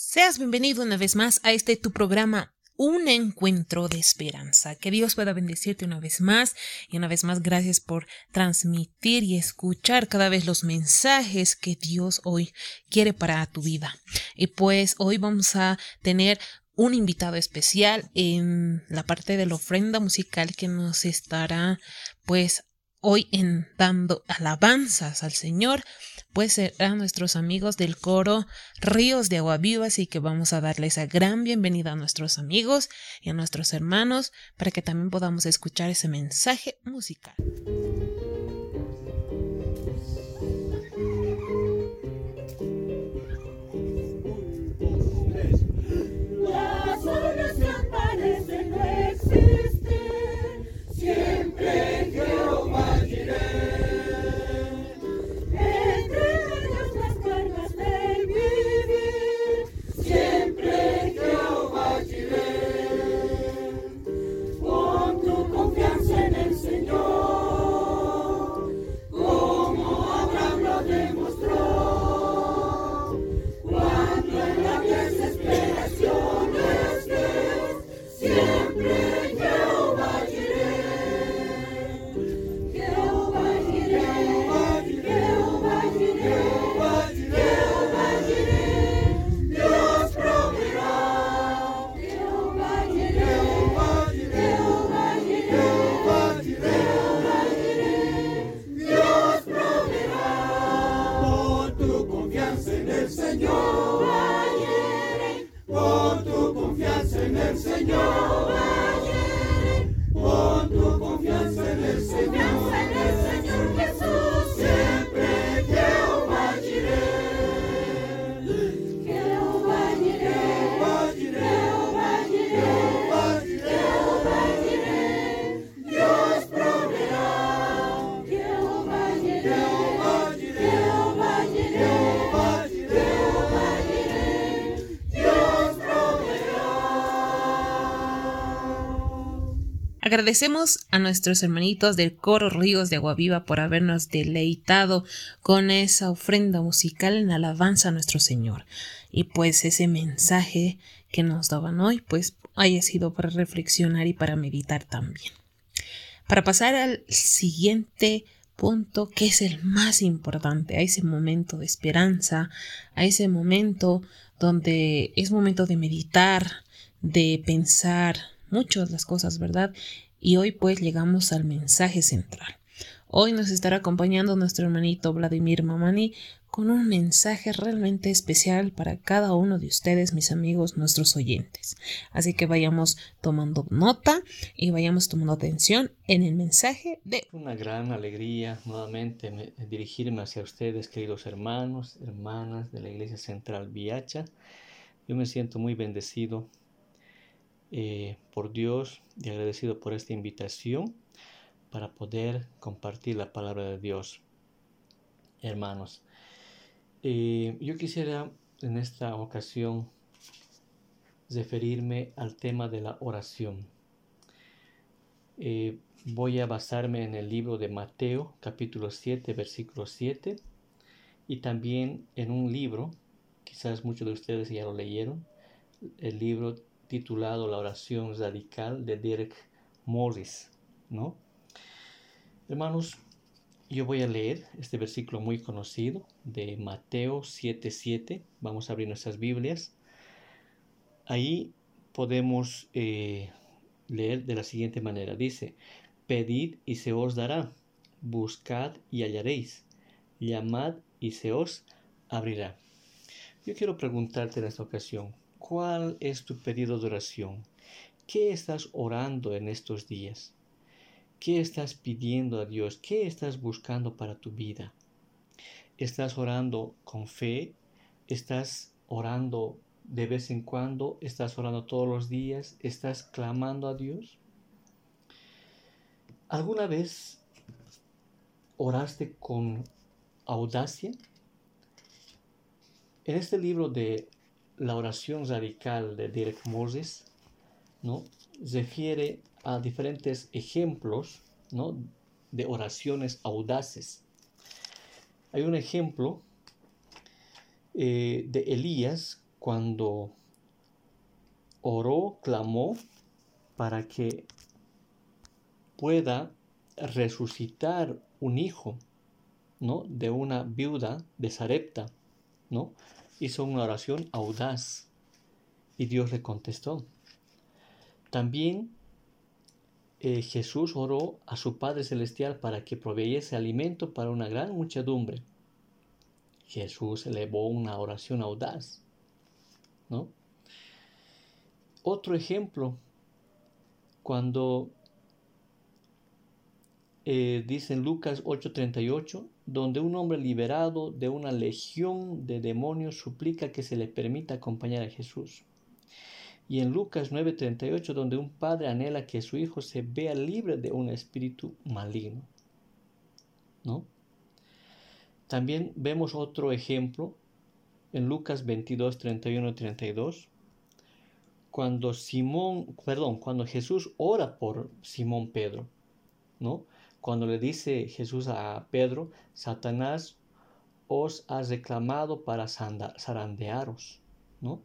Seas bienvenido una vez más a este tu programa un encuentro de esperanza. Que Dios pueda bendecirte una vez más y una vez más gracias por transmitir y escuchar cada vez los mensajes que Dios hoy quiere para tu vida. Y pues hoy vamos a tener un invitado especial en la parte de la ofrenda musical que nos estará pues hoy en dando alabanzas al Señor, pues serán nuestros amigos del coro Ríos de Agua Viva, así que vamos a darle esa gran bienvenida a nuestros amigos y a nuestros hermanos para que también podamos escuchar ese mensaje musical. del Señor. Agradecemos a nuestros hermanitos del coro Ríos de Aguaviva por habernos deleitado con esa ofrenda musical en alabanza a nuestro Señor. Y pues ese mensaje que nos daban hoy, pues haya sido para reflexionar y para meditar también. Para pasar al siguiente punto, que es el más importante, a ese momento de esperanza, a ese momento donde es momento de meditar, de pensar, muchas las cosas, ¿verdad? Y hoy pues llegamos al mensaje central. Hoy nos estará acompañando nuestro hermanito Vladimir Mamani con un mensaje realmente especial para cada uno de ustedes, mis amigos, nuestros oyentes. Así que vayamos tomando nota y vayamos tomando atención en el mensaje de... Una gran alegría nuevamente dirigirme hacia ustedes, queridos hermanos, hermanas de la Iglesia Central Viacha. Yo me siento muy bendecido eh, por Dios y agradecido por esta invitación para poder compartir la palabra de Dios. Hermanos, eh, yo quisiera en esta ocasión referirme al tema de la oración. Eh, voy a basarme en el libro de Mateo, capítulo 7, versículo 7, y también en un libro, quizás muchos de ustedes ya lo leyeron, el libro titulado La oración radical de Derek Morris, ¿no? Hermanos, yo voy a leer este versículo muy conocido de Mateo 7:7. Vamos a abrir nuestras Biblias. Ahí podemos eh, leer de la siguiente manera. Dice, pedid y se os dará, buscad y hallaréis, llamad y se os abrirá. Yo quiero preguntarte en esta ocasión, ¿Cuál es tu pedido de oración? ¿Qué estás orando en estos días? ¿Qué estás pidiendo a Dios? ¿Qué estás buscando para tu vida? ¿Estás orando con fe? ¿Estás orando de vez en cuando? ¿Estás orando todos los días? ¿Estás clamando a Dios? ¿Alguna vez oraste con audacia? En este libro de la oración radical de Derek Moses, ¿no? refiere a diferentes ejemplos ¿no? de oraciones audaces. Hay un ejemplo eh, de Elías cuando oró, clamó para que pueda resucitar un hijo, ¿no? De una viuda de Sarepta, ¿no? Hizo una oración audaz y Dios le contestó. También eh, Jesús oró a su Padre Celestial para que proveyese alimento para una gran muchedumbre. Jesús elevó una oración audaz, ¿no? Otro ejemplo, cuando eh, dice en Lucas 8:38, donde un hombre liberado de una legión de demonios suplica que se le permita acompañar a Jesús. Y en Lucas 9:38, donde un padre anhela que su hijo se vea libre de un espíritu maligno. ¿No? También vemos otro ejemplo en Lucas 22, 31 y 32, cuando Simón, perdón, cuando Jesús ora por Simón Pedro, ¿no? Cuando le dice Jesús a Pedro, Satanás os ha reclamado para zarandearos, ¿no?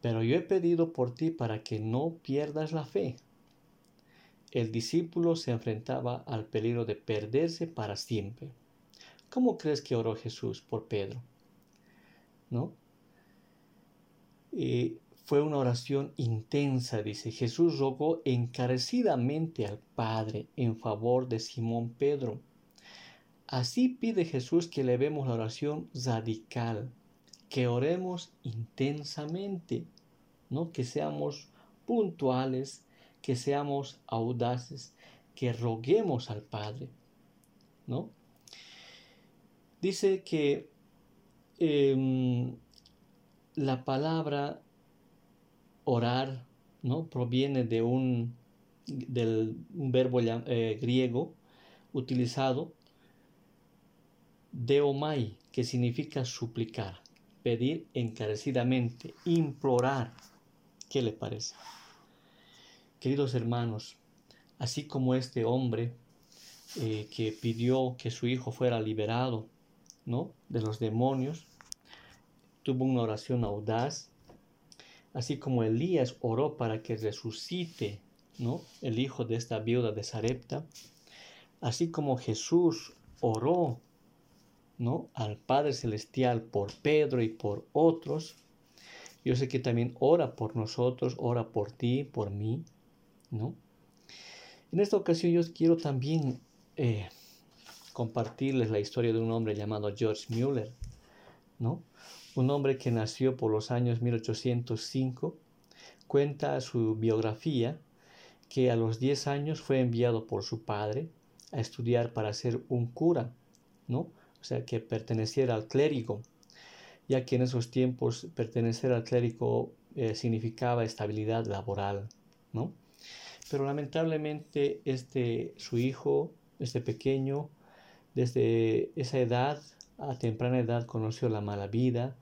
Pero yo he pedido por ti para que no pierdas la fe. El discípulo se enfrentaba al peligro de perderse para siempre. ¿Cómo crees que oró Jesús por Pedro? ¿No? Y fue una oración intensa, dice. Jesús rogó encarecidamente al Padre en favor de Simón Pedro. Así pide Jesús que le vemos la oración radical, que oremos intensamente, ¿no? Que seamos puntuales, que seamos audaces, que roguemos al Padre, ¿no? Dice que em, la palabra orar, ¿no? Proviene de un, del verbo eh, griego utilizado, deomai, que significa suplicar, pedir encarecidamente, implorar. ¿Qué le parece? Queridos hermanos, así como este hombre eh, que pidió que su hijo fuera liberado, ¿no? De los demonios, tuvo una oración audaz, así como Elías oró para que resucite ¿no? el hijo de esta viuda de Sarepta, así como Jesús oró ¿no? al Padre Celestial por Pedro y por otros, yo sé que también ora por nosotros, ora por ti, por mí, ¿no? En esta ocasión yo quiero también eh, compartirles la historia de un hombre llamado George Mueller, ¿no? Un hombre que nació por los años 1805, cuenta su biografía que a los 10 años fue enviado por su padre a estudiar para ser un cura, ¿no? O sea, que perteneciera al clérigo, ya que en esos tiempos pertenecer al clérigo eh, significaba estabilidad laboral, ¿no? Pero lamentablemente este, su hijo, este pequeño, desde esa edad, a temprana edad, conoció la mala vida,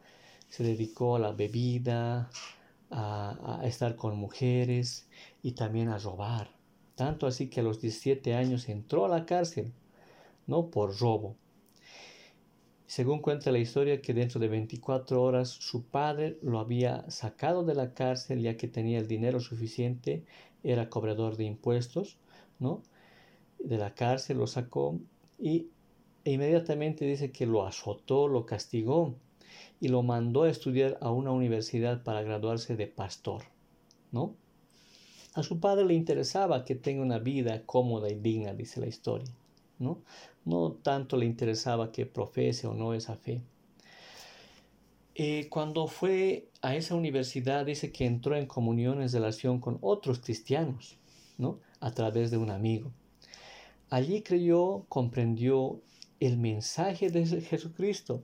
se dedicó a la bebida, a, estar con mujeres y también a robar. Tanto así que a los 17 años entró a la cárcel, no por robo. Según cuenta la historia que dentro de 24 horas su padre lo había sacado de la cárcel ya que tenía el dinero suficiente, era cobrador de impuestos, ¿no? De la cárcel lo sacó y e inmediatamente dice que lo azotó, lo castigó y lo mandó a estudiar a una universidad para graduarse de pastor, ¿no? A su padre le interesaba que tenga una vida cómoda y digna, dice la historia, ¿no? No tanto le interesaba que profese o no esa fe. Eh, cuando fue a esa universidad, dice que entró en comunión en relación con otros cristianos, ¿no? A través de un amigo. Allí creyó, comprendió el mensaje de Jesucristo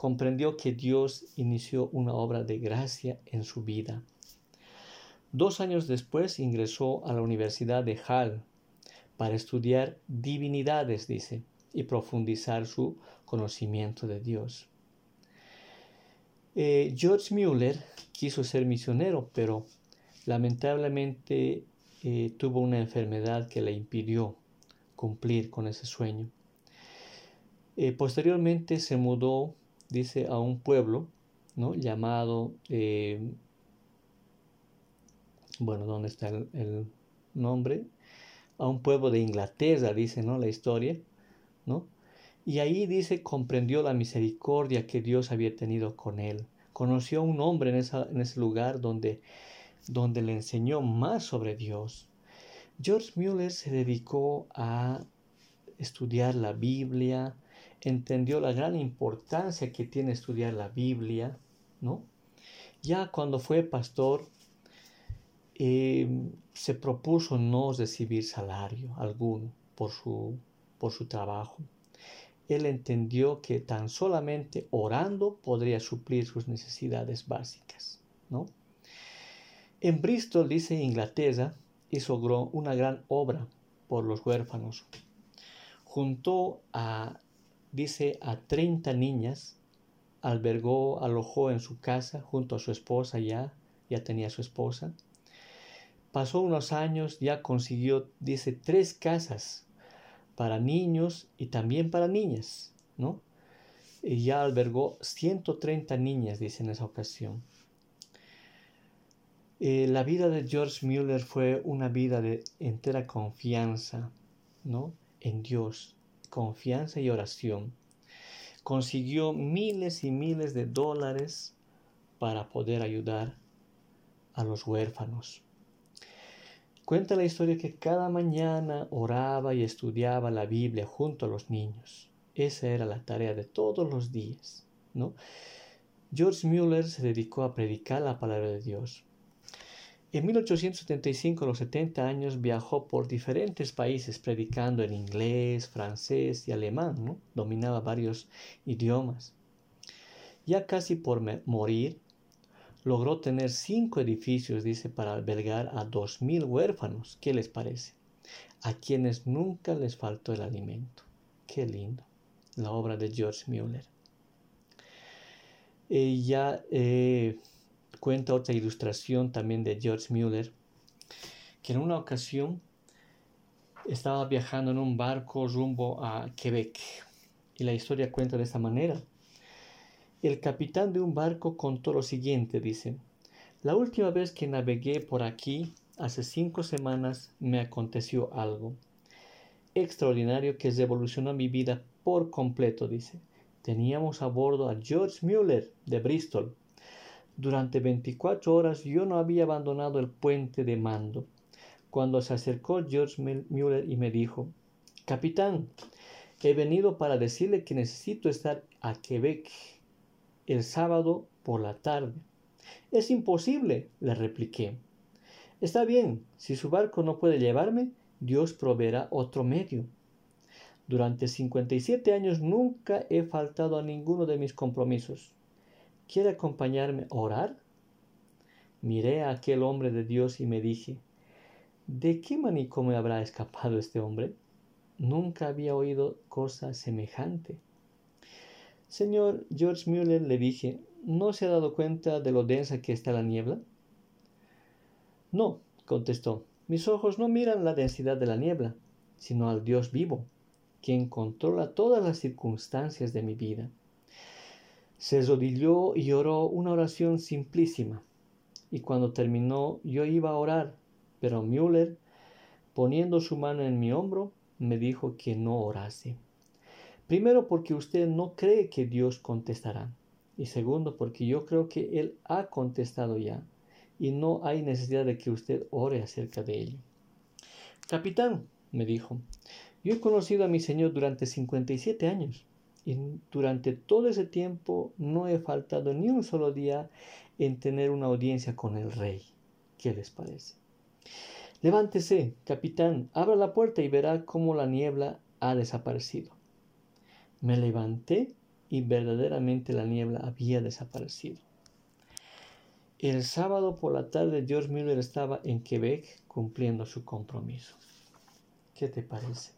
comprendió que Dios inició una obra de gracia en su vida. Dos años después ingresó a la Universidad de Hall para estudiar divinidades, dice, y profundizar su conocimiento de Dios. Eh, George Mueller quiso ser misionero, pero lamentablemente eh, tuvo una enfermedad que le impidió cumplir con ese sueño. Eh, posteriormente se mudó dice, a un pueblo ¿no? llamado, eh, bueno, ¿dónde está el, nombre? A un pueblo de Inglaterra, dice ¿no? la historia, ¿no? Y ahí dice, comprendió la misericordia que Dios había tenido con él. Conoció a un hombre en, en ese lugar donde, donde le enseñó más sobre Dios. George Mueller se dedicó a estudiar la Biblia, entendió la gran importancia que tiene estudiar la Biblia, ¿no? Ya cuando fue pastor, em, se propuso no recibir salario alguno por su, por su trabajo. Él entendió que tan solamente orando podría suplir sus necesidades básicas, ¿no? En Bristol, dice Inglaterra, hizo una gran obra por los huérfanos. Juntó a dice a 30 niñas, albergó, alojó en su casa junto a su esposa ya, ya tenía su esposa. Pasó unos años, ya consiguió, dice, tres casas para niños y también para niñas, ¿no? Y ya albergó 130 niñas, dice en esa ocasión. Eh, la vida de George Mueller fue una vida de entera confianza, ¿no? En Dios, confianza y oración, consiguió miles y miles de dólares para poder ayudar a los huérfanos. Cuenta la historia que cada mañana oraba y estudiaba la Biblia junto a los niños. Esa era la tarea de todos los días, ¿no? George Mueller se dedicó a predicar la palabra de Dios. En 1875, a los 70 años, viajó por diferentes países predicando en inglés, francés y alemán, dominaba varios idiomas. Ya casi por morir, logró tener cinco edificios, dice, para albergar a dos mil huérfanos. ¿Qué les parece? A quienes nunca les faltó el alimento. Qué lindo. La obra de George Mueller. Ella eh, cuenta otra ilustración también de George Mueller, que en una ocasión estaba viajando en un barco rumbo a Quebec. Y la historia cuenta de esta manera. El capitán de un barco contó lo siguiente, dice, la última vez que navegué por aquí, hace cinco semanas, me aconteció algo extraordinario que revolucionó mi vida por completo, dice. Teníamos a bordo a George Mueller de Bristol, durante 24 horas yo no había abandonado el puente de mando. Cuando se acercó George Mueller y me dijo, Capitán, he venido para decirle que necesito estar a Quebec el sábado por la tarde. Es imposible, le repliqué. Está bien, si su barco no puede llevarme, Dios proveerá otro medio. Durante 57 años nunca he faltado a ninguno de mis compromisos. ¿Quiere acompañarme a orar? Miré a aquel hombre de Dios y me dije, ¿de qué manicomio habrá escapado este hombre? Nunca había oído cosa semejante. Señor George Mueller, le dije, ¿no se ha dado cuenta de lo densa que está la niebla? No, contestó, mis ojos no miran la densidad de la niebla, sino al Dios vivo, quien controla todas las circunstancias de mi vida. Se rodilló y oró una oración simplísima. Y cuando terminó, yo iba a orar, pero Müller, poniendo su mano en mi hombro, me dijo que no orase. Primero porque usted no cree que Dios contestará. Y segundo porque yo creo que Él ha contestado ya. Y no hay necesidad de que usted ore acerca de ello. Capitán, me dijo, yo he conocido a mi Señor durante 57 años y durante todo ese tiempo no he faltado ni un solo día en tener una audiencia con el rey. ¿Qué les parece? Levántese, capitán, abra la puerta y verá cómo la niebla ha desaparecido. Me levanté y verdaderamente la niebla había desaparecido. El sábado por la tarde George Miller estaba en Quebec cumpliendo su compromiso. ¿Qué te parece?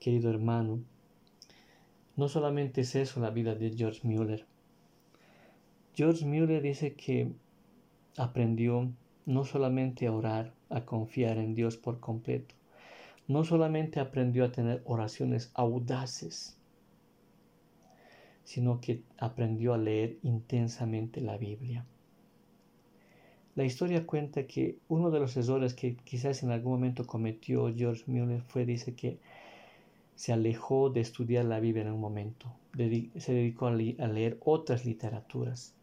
Querido hermano, no solamente es eso la vida de George Mueller. George Mueller dice que aprendió no solamente a orar, a confiar en Dios por completo, no solamente aprendió a tener oraciones audaces, sino que aprendió a leer intensamente la Biblia. La historia cuenta que uno de los errores que quizás en algún momento cometió George Mueller fue, dice que se alejó de estudiar la Biblia en un momento, se dedicó a, leer otras literaturas.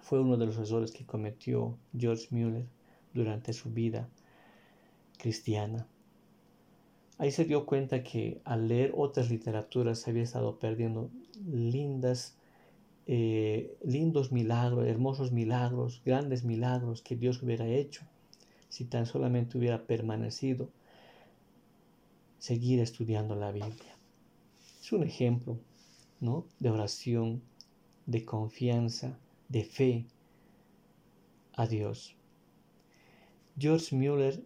Fue uno de los errores que cometió George Mueller durante su vida cristiana. Ahí se dio cuenta que al leer otras literaturas se había estado perdiendo lindas eh, lindos milagros, hermosos milagros, grandes milagros que Dios hubiera hecho si tan solamente hubiera permanecido seguir estudiando la Biblia. Es un ejemplo ¿no? de oración, de confianza, de fe a Dios. George Mueller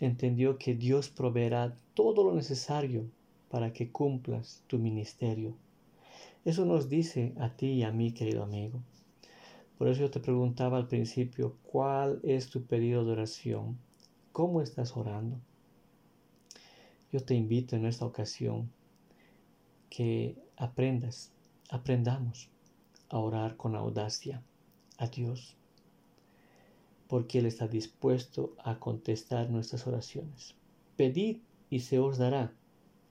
entendió que Dios proveerá todo lo necesario para que cumplas tu ministerio eso nos dice a ti y a mí, querido amigo. Por eso yo te preguntaba al principio, ¿cuál es tu pedido de oración? ¿Cómo estás orando? Yo te invito en esta ocasión que aprendas, aprendamos a orar con audacia a Dios, porque Él está dispuesto a contestar nuestras oraciones. Pedid y se os dará,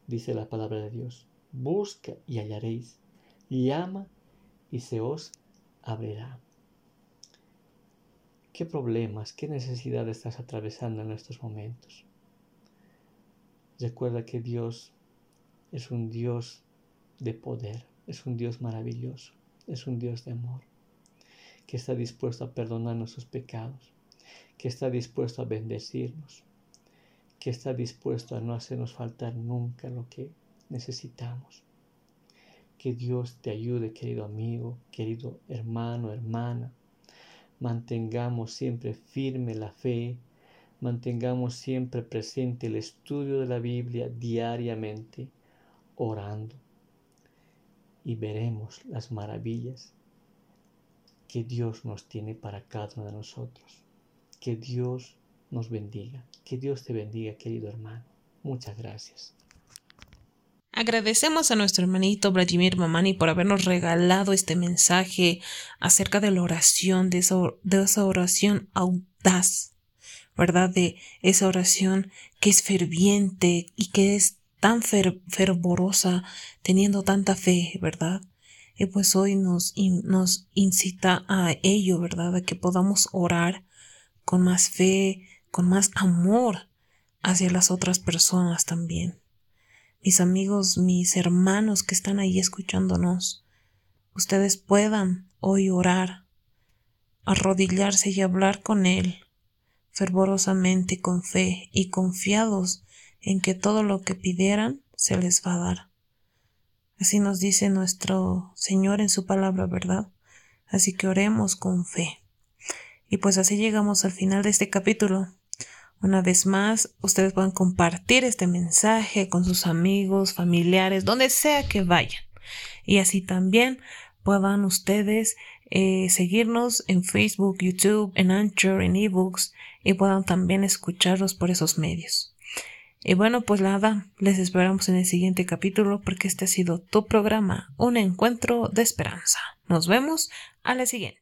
dice la palabra de Dios. Busca y hallaréis llama y se os abrirá. ¿Qué problemas, qué necesidad estás atravesando en estos momentos? Recuerda que Dios es un Dios de poder, es un Dios maravilloso, es un Dios de amor, que está dispuesto a perdonar nuestros pecados, que está dispuesto a bendecirnos, que está dispuesto a no hacernos faltar nunca lo que necesitamos. Que Dios te ayude, querido amigo, querido hermano, hermana. Mantengamos siempre firme la fe, mantengamos siempre presente el estudio de la Biblia diariamente, orando. Y veremos las maravillas que Dios nos tiene para cada uno de nosotros. Que Dios nos bendiga. Que Dios te bendiga, querido hermano. Muchas gracias. Agradecemos a nuestro hermanito Vladimir Mamani por habernos regalado este mensaje acerca de la oración, de esa, oración audaz, ¿verdad? De esa oración que es ferviente y que es tan fervorosa, teniendo tanta fe, ¿verdad? Y pues hoy nos, nos incita a ello, ¿verdad? A que podamos orar con más fe, con más amor hacia las otras personas también mis amigos, mis hermanos que están ahí escuchándonos, ustedes puedan hoy orar, arrodillarse y hablar con Él fervorosamente con fe y confiados en que todo lo que pidieran se les va a dar. Así nos dice nuestro Señor en su palabra, ¿verdad? Así que oremos con fe. Y pues así llegamos al final de este capítulo. Una vez más, ustedes pueden compartir este mensaje con sus amigos, familiares, donde sea que vayan. Y así también puedan ustedes eh, seguirnos en Facebook, YouTube, en Anchor, en eBooks y puedan también escucharlos por esos medios. Y bueno, pues nada, les esperamos en el siguiente capítulo porque este ha sido tu programa, un encuentro de esperanza. Nos vemos a la siguiente.